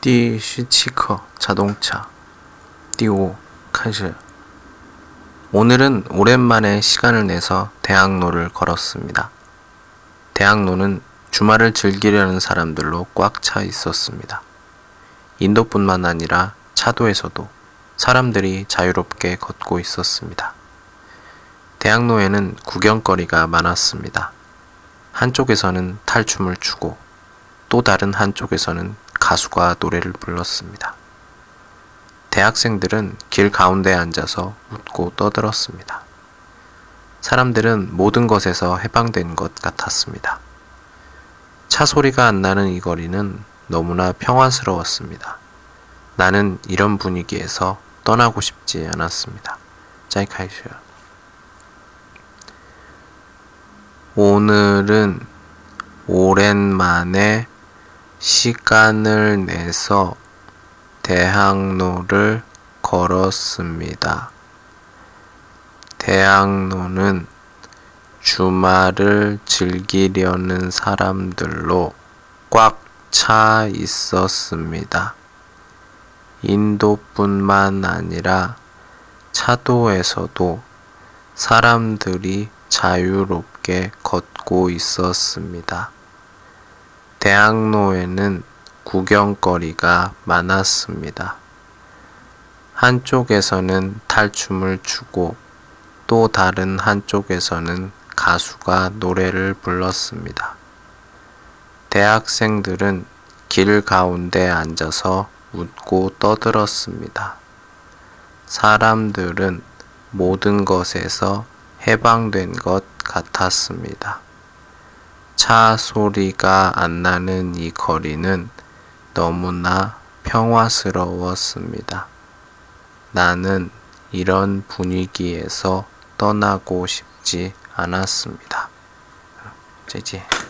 第十七课 자동차 第5 开始 오늘은 오랜만에 시간을 내서 대학로를 걸었습니다. 대학로는 주말을 즐기려는 사람들로 꽉 차 있었습니다. 인도뿐만 아니라 차도에서도 사람들이 자유롭게 걷고 있었습니다. 대학로에는 구경거리가 많았습니다. 한쪽에서는 탈춤을 추고 또 다른 한쪽에서는 가수가 노래를 불렀습니다. 대학생들은 길 가운데 앉아서 웃고 떠들었습니다. 사람들은 모든 것에서 해방된 것 같았습니다. 차 소리가 안 나는 이 거리는 너무나 평화스러웠습니다. 나는 이런 분위기에서 떠나고 싶지 않았습니다. 짜이카이슈. 오늘은 오랜만에 시간을 내서 대학로를 걸었습니다. 대학로는 주말을 즐기려는 사람들로 꽉 차 있었습니다. 인도뿐만 아니라 차도에서도 사람들이 자유롭게 걷고 있었습니다. 대학로에는 구경거리가 많았습니다. 한쪽에서는 탈춤을 추고 또 다른 한쪽에서는 가수가 노래를 불렀습니다. 대학생들은 길 가운데 앉아서 웃고 떠들었습니다. 사람들은 모든 것에서 해방된 것 같았습니다. 차 소리가 안 나는 이 거리는 너무나 평화스러웠습니다. 나는 이런 분위기에서 떠나고 싶지 않았습니다. 再见。